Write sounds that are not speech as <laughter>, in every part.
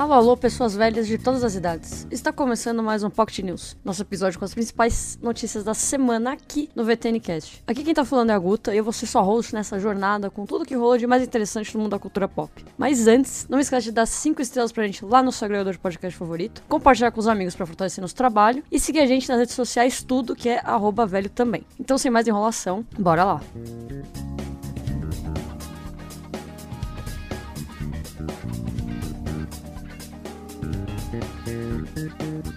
Alô, alô, pessoas velhas de todas as idades. Está começando mais um Pocket News, nosso episódio com as principais notícias da semana aqui no VTNcast. Aqui quem tá falando é a Guta e eu vou ser sua host nessa jornada com tudo que rolou de mais interessante no mundo da cultura pop. Mas antes, não esquece de dar 5 estrelas pra gente lá no seu agregador de podcast favorito, compartilhar com os amigos para fortalecer nosso trabalho e seguir a gente nas redes sociais, tudo que é velho também. Então, sem mais enrolação, bora lá. Thank you.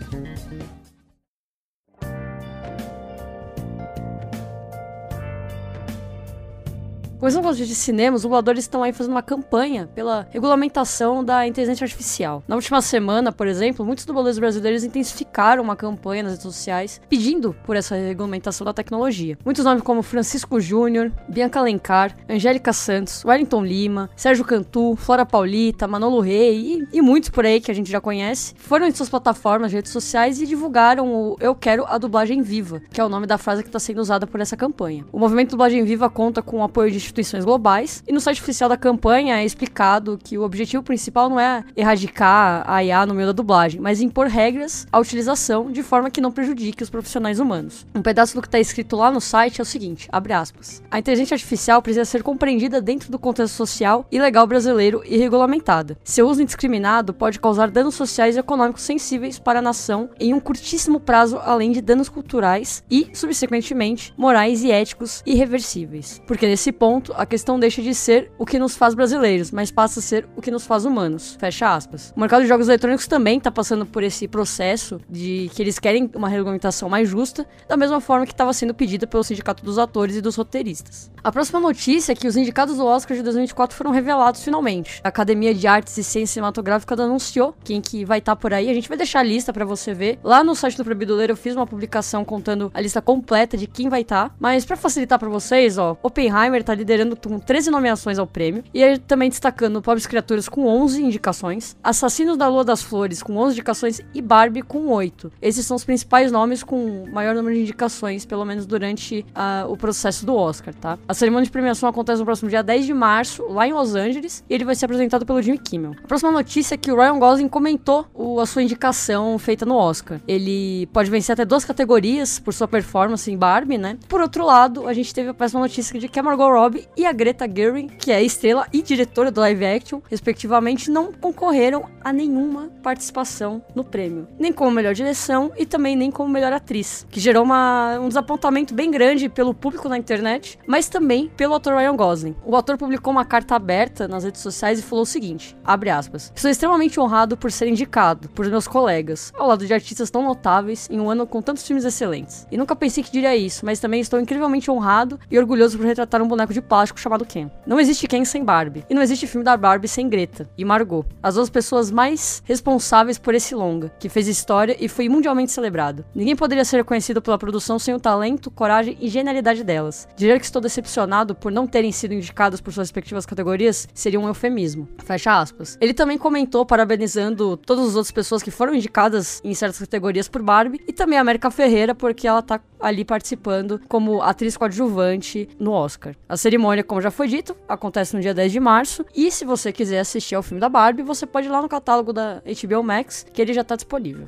Começando com os de cinema, os dubladores estão aí fazendo uma campanha pela regulamentação da inteligência artificial. Na última semana, por exemplo, muitos dubladores brasileiros intensificaram uma campanha nas redes sociais pedindo por essa regulamentação da tecnologia. Muitos nomes como Francisco Júnior, Bianca Alencar, Angélica Santos, Wellington Lima, Sérgio Cantu, Flora Paulita, Manolo Rey e, e muitos por aí que a gente já conhece, foram em suas plataformas, redes sociais e divulgaram o Eu Quero a Dublagem Viva, que é o nome da frase que está sendo usada por essa campanha. O movimento Dublagem Viva conta com o apoio de instituições globais. E no site oficial da campanha é explicado que o objetivo principal não é erradicar a IA no meio da dublagem, mas impor regras à utilização de forma que não prejudique os profissionais humanos. Um pedaço do que está escrito lá no site é o seguinte: abre aspas. A inteligência artificial precisa ser compreendida dentro do contexto social e legal brasileiro e regulamentada. Seu uso indiscriminado pode causar danos sociais e econômicos sensíveis para a nação em um curtíssimo prazo, além de danos culturais e, subsequentemente, morais e éticos irreversíveis. Porque nesse ponto, ponto, a questão deixa de ser o que nos faz brasileiros, mas passa a ser o que nos faz humanos. Fecha aspas. O mercado de jogos eletrônicos também está passando por esse processo de que eles querem uma regulamentação mais justa, da mesma forma que estava sendo pedida pelo Sindicato dos Atores e dos Roteiristas. A próxima notícia é que os indicados do Oscar de 2024 foram revelados finalmente. A Academia de Artes e Ciência Cinematográfica anunciou quem que vai estar tá por aí. A gente vai deixar a lista para você ver. Lá no site do Proibido Ler eu fiz uma publicação contando a lista completa de quem vai estar. Tá. Mas para facilitar para vocês, ó, Oppenheimer tá liderando com 13 nomeações ao prêmio. E ele também destacando Pobres Criaturas com 11 indicações, Assassinos da Lua das Flores com 11 indicações e Barbie com 8. Esses são os principais nomes com maior número de indicações, pelo menos durante uh, o processo do Oscar, tá? A cerimônia de premiação acontece no próximo dia 10 de março, lá em Los Angeles, e ele vai ser apresentado pelo Jimmy Kimmel. A próxima notícia é que o Ryan Gosling comentou o, a sua indicação feita no Oscar. Ele pode vencer até duas categorias por sua performance em Barbie, né? Por outro lado, a gente teve a péssima notícia de que a Margot Robbie e a Greta Gerwig, que é estrela e diretora do live action, respectivamente, não concorreram a nenhuma participação no prêmio. Nem como melhor direção e também nem como melhor atriz, que gerou uma, um desapontamento bem grande pelo público na internet, mas também pelo ator Ryan Gosling. O ator publicou uma carta aberta nas redes sociais e falou o seguinte: abre aspas. Estou extremamente honrado por ser indicado por meus colegas, ao lado de artistas tão notáveis em um ano com tantos filmes excelentes. E nunca pensei que diria isso, mas também estou incrivelmente honrado e orgulhoso por retratar um boneco de plástico chamado Ken. Não existe Ken sem Barbie, e não existe filme da Barbie sem Greta e Margot, as duas pessoas mais responsáveis por esse longa, que fez história e foi mundialmente celebrado. Ninguém poderia ser reconhecido pela produção sem o talento, coragem e genialidade delas. Dizer que estou decepcionado por não terem sido indicados por suas respectivas categorias seria um eufemismo. Fecha aspas. Ele também comentou parabenizando todas as outras pessoas que foram indicadas em certas categorias por Barbie e também a América Ferreira porque ela tá ali participando como atriz coadjuvante no Oscar. A cerimônia, como já foi dito, acontece no dia 10 de março e se você quiser assistir ao filme da Barbie, você pode ir lá no catálogo da HBO Max, que ele já tá disponível.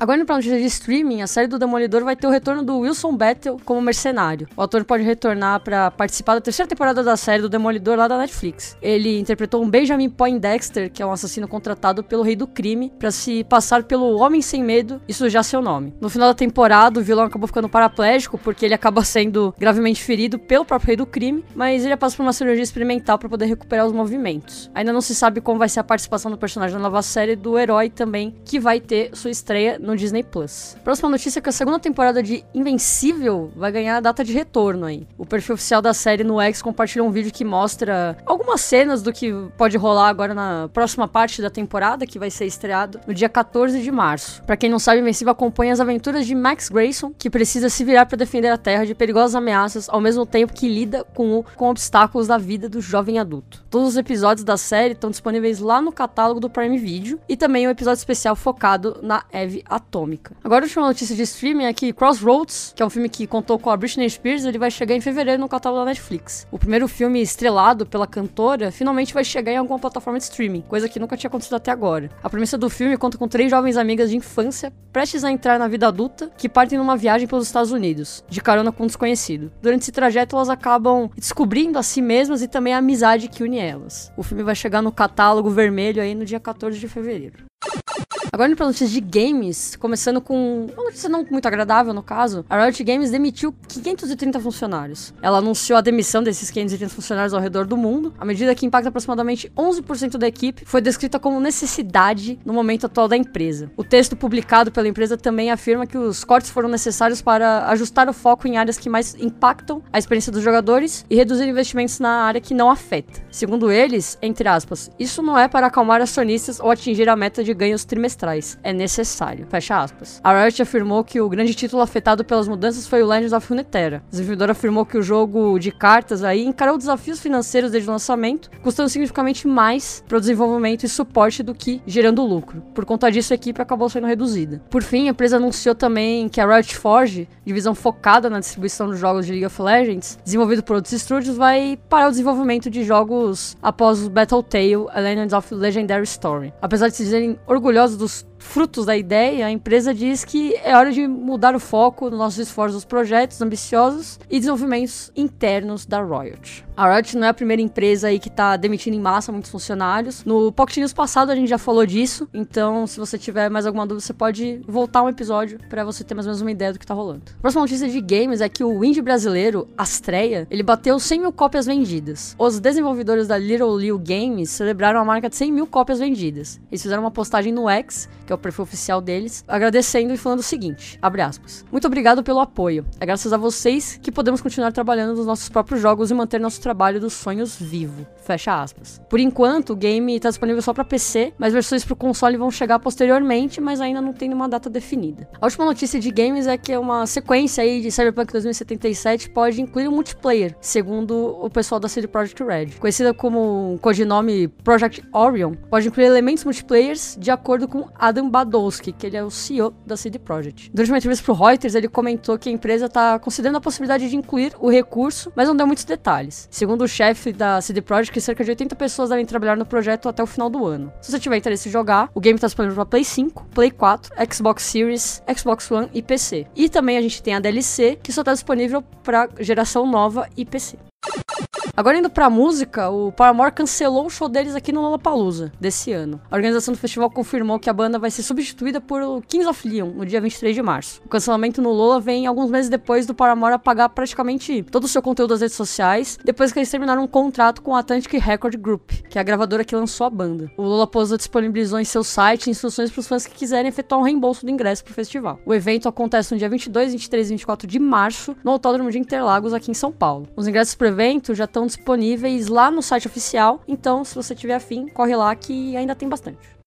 Agora, pra notícia de streaming, a série do Demolidor vai ter o retorno do Wilson Battle como mercenário. O ator pode retornar para participar da terceira temporada da série do Demolidor lá da Netflix. Ele interpretou um Benjamin Poindexter, que é um assassino contratado pelo Rei do Crime, para se passar pelo Homem Sem Medo e sujar seu nome. No final da temporada, o vilão acabou ficando paraplégico porque ele acaba <laughs> sendo gravemente ferido pelo próprio Rei do Crime, mas ele passa por uma cirurgia experimental para poder recuperar os movimentos. Ainda não se sabe como vai ser a participação do personagem na nova série do herói também, que vai ter sua estreia no Disney Plus. Próxima notícia é que a segunda temporada de Invencível vai ganhar a data de retorno aí. O perfil oficial da série no X compartilhou um vídeo que mostra algumas cenas do que pode rolar agora na próxima parte da temporada, que vai ser estreado no dia 14 de março. Para quem não sabe, Invencível acompanha as aventuras de Max Grayson, que precisa se virar para defender a Terra de perigosas ameaças, ao mesmo tempo que lida com, o, com obstáculos da vida do jovem adulto. Todos os episódios da série estão disponíveis lá no catálogo do Prime Video e também um episódio especial focado na Eve atômica. Agora, a última notícia de streaming é que Crossroads, que é um filme que contou com a Britney Spears, ele vai chegar em fevereiro no catálogo da Netflix. O primeiro filme estrelado pela cantora finalmente vai chegar em alguma plataforma de streaming, coisa que nunca tinha acontecido até agora. A premissa do filme conta com três jovens amigas de infância prestes a entrar na vida adulta que partem numa viagem pelos Estados Unidos, de carona com um desconhecido. Durante esse trajeto, elas acabam descobrindo a si mesmas e também a amizade que une elas. O filme vai chegar no catálogo vermelho aí no dia 14 de fevereiro. Agora indo pra notícias de games, começando com uma notícia não muito agradável no caso, a Riot Games demitiu 530 funcionários. Ela anunciou a demissão desses 530 funcionários ao redor do mundo, a medida que impacta aproximadamente 11% da equipe foi descrita como necessidade no momento atual da empresa. O texto publicado pela empresa também afirma que os cortes foram necessários para ajustar o foco em áreas que mais impactam a experiência dos jogadores e reduzir investimentos na área que não afeta. Segundo eles, entre aspas, isso não é para acalmar acionistas ou atingir a meta de ganhos trimestrais é necessário. Fecha aspas. A Riot afirmou que o grande título afetado pelas mudanças foi o Legends of Runeterra. O desenvolvedor afirmou que o jogo de cartas aí encarou desafios financeiros desde o lançamento, custando significativamente mais para o desenvolvimento e suporte do que gerando lucro. Por conta disso, a equipe acabou sendo reduzida. Por fim, a empresa anunciou também que a Riot Forge, divisão focada na distribuição dos jogos de League of Legends, desenvolvido por outros estúdios, vai parar o desenvolvimento de jogos após o Battle A Legends of Legendary Story. Apesar de se dizerem orgulhosos dos frutos da ideia, a empresa diz que é hora de mudar o foco nos nossos esforços nos projetos ambiciosos e desenvolvimentos internos da Riot. A Riot não é a primeira empresa aí que tá demitindo em massa muitos funcionários. No Pocket News passado a gente já falou disso, então se você tiver mais alguma dúvida, você pode voltar um episódio para você ter mais ou menos uma ideia do que tá rolando. A próxima notícia de games é que o indie brasileiro, Astreia, ele bateu 100 mil cópias vendidas. Os desenvolvedores da Little Liu Games celebraram a marca de 100 mil cópias vendidas. Eles fizeram uma postagem no X, que é o perfil oficial deles, agradecendo e falando o seguinte, abre aspas, muito obrigado pelo apoio. É graças a vocês que podemos continuar trabalhando nos nossos próprios jogos e manter nosso trabalho dos sonhos vivo. Fecha aspas. Por enquanto, o game está disponível só para PC, mas versões para o console vão chegar posteriormente, mas ainda não tem nenhuma data definida. A última notícia de games é que uma sequência aí de Cyberpunk 2077 pode incluir um multiplayer, segundo o pessoal da CD Projekt Red. Conhecida como um codinome Project Orion, pode incluir elementos multiplayers de acordo com Adam Badowski, que ele é o CEO da CD Projekt. Durante uma entrevista para o Reuters, ele comentou que a empresa está considerando a possibilidade de incluir o recurso, mas não deu muitos detalhes. Segundo o chefe da CD Projekt, cerca de 80 pessoas devem trabalhar no projeto até o final do ano. Se você tiver interesse em jogar, o game está disponível para Play 5, Play 4, Xbox Series, Xbox One e PC. E também a gente tem a DLC, que só está disponível para geração nova e PC. Agora indo pra música, o Paramore cancelou o show deles aqui no Lollapalooza desse ano. A organização do festival confirmou que a banda vai ser substituída por Kings of Leon no dia 23 de março. O cancelamento no Lola vem alguns meses depois do Paramore apagar praticamente todo o seu conteúdo das redes sociais, depois que eles terminaram um contrato com a Atlantic Record Group, que é a gravadora que lançou a banda. O Lollapalooza disponibilizou em seu site instruções para os fãs que quiserem efetuar um reembolso do ingresso pro festival. O evento acontece no dia 22, 23 e 24 de março no Autódromo de Interlagos aqui em São Paulo. Os ingressos pro evento já disponíveis lá no site oficial, então se você tiver afim, corre lá que ainda tem bastante.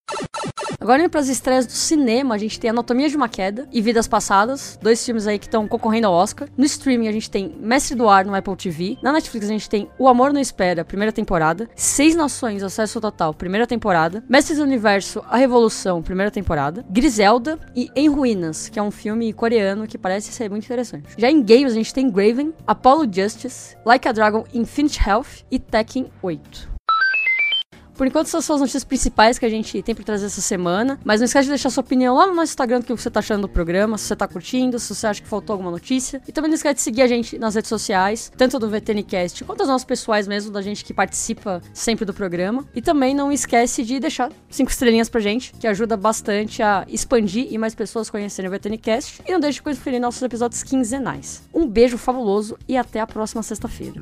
Agora indo para as estreias do cinema, a gente tem Anatomia de uma Queda e Vidas Passadas, dois filmes aí que estão concorrendo ao Oscar. No streaming a gente tem Mestre do Ar no Apple TV. Na Netflix a gente tem O Amor Não Espera, primeira temporada. Seis Nações, Acesso Total, primeira temporada. Mestres do Universo, A Revolução, primeira temporada. Griselda e Em Ruínas, que é um filme coreano que parece ser muito interessante. Já em games a gente tem Graven, Apollo Justice, Like a Dragon Infinite Health e Tekken 8. Por enquanto, essas são as notícias principais que a gente tem para trazer essa semana. Mas não esquece de deixar sua opinião lá no nosso Instagram do que você tá achando do programa, se você tá curtindo, se você acha que faltou alguma notícia. E também não esquece de seguir a gente nas redes sociais, tanto do VTNcast quanto as nossas pessoais mesmo, da gente que participa sempre do programa. E também não esquece de deixar cinco estrelinhas pra gente, que ajuda bastante a expandir e mais pessoas conhecerem o VTNcast. E não deixe de conferir nossos episódios quinzenais. Um beijo fabuloso e até a próxima sexta-feira.